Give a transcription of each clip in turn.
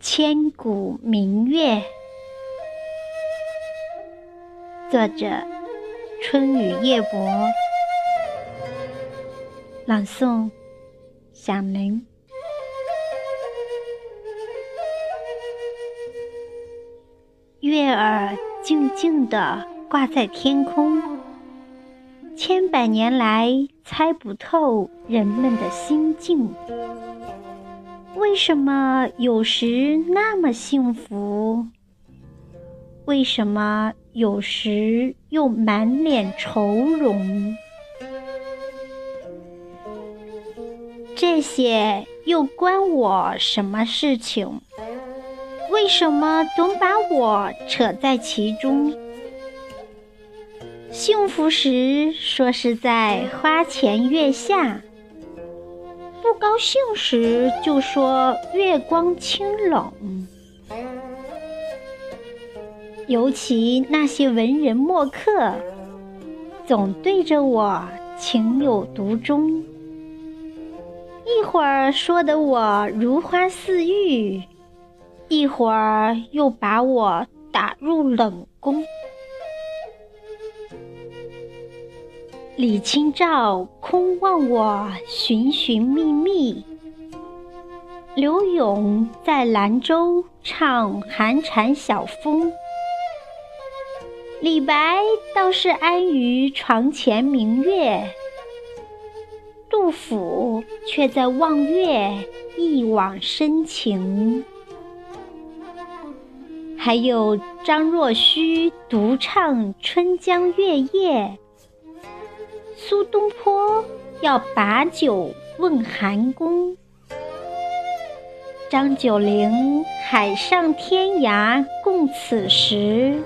千古明月。作者春雨夜泊。朗诵响铃静静地挂在天空，千百年来猜不透人们的心境。为什么有时那么幸福？为什么有时又满脸愁容？这些又关我什么事情？为什么总把我扯在其中？幸福时说是在花前月下。不高兴时就说月光清冷，尤其那些文人墨客，总对着我情有独钟。一会儿说得我如花似玉，一会儿又把我打入冷宫。李清照空望我寻寻觅觅，柳永在兰州唱寒蝉晓风，李白倒是安于床前明月，杜甫却在望月一往深情，还有张若虚独唱《春江月夜》。苏东坡要把酒问韩宫，张九龄海上天涯共此时，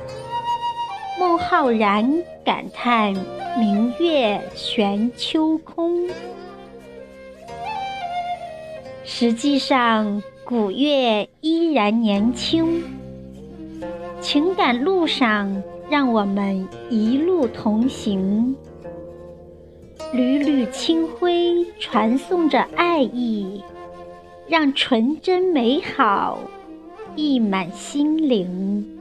孟浩然感叹明月悬秋空。实际上，古月依然年轻，情感路上让我们一路同行。缕缕清辉传送着爱意，让纯真美好溢满心灵。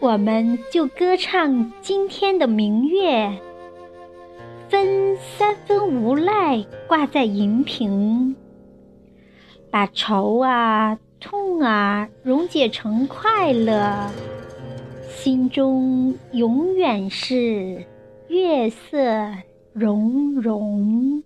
我们就歌唱今天的明月，分三分无赖挂在银屏，把愁啊痛啊溶解成快乐，心中永远是。月色融融。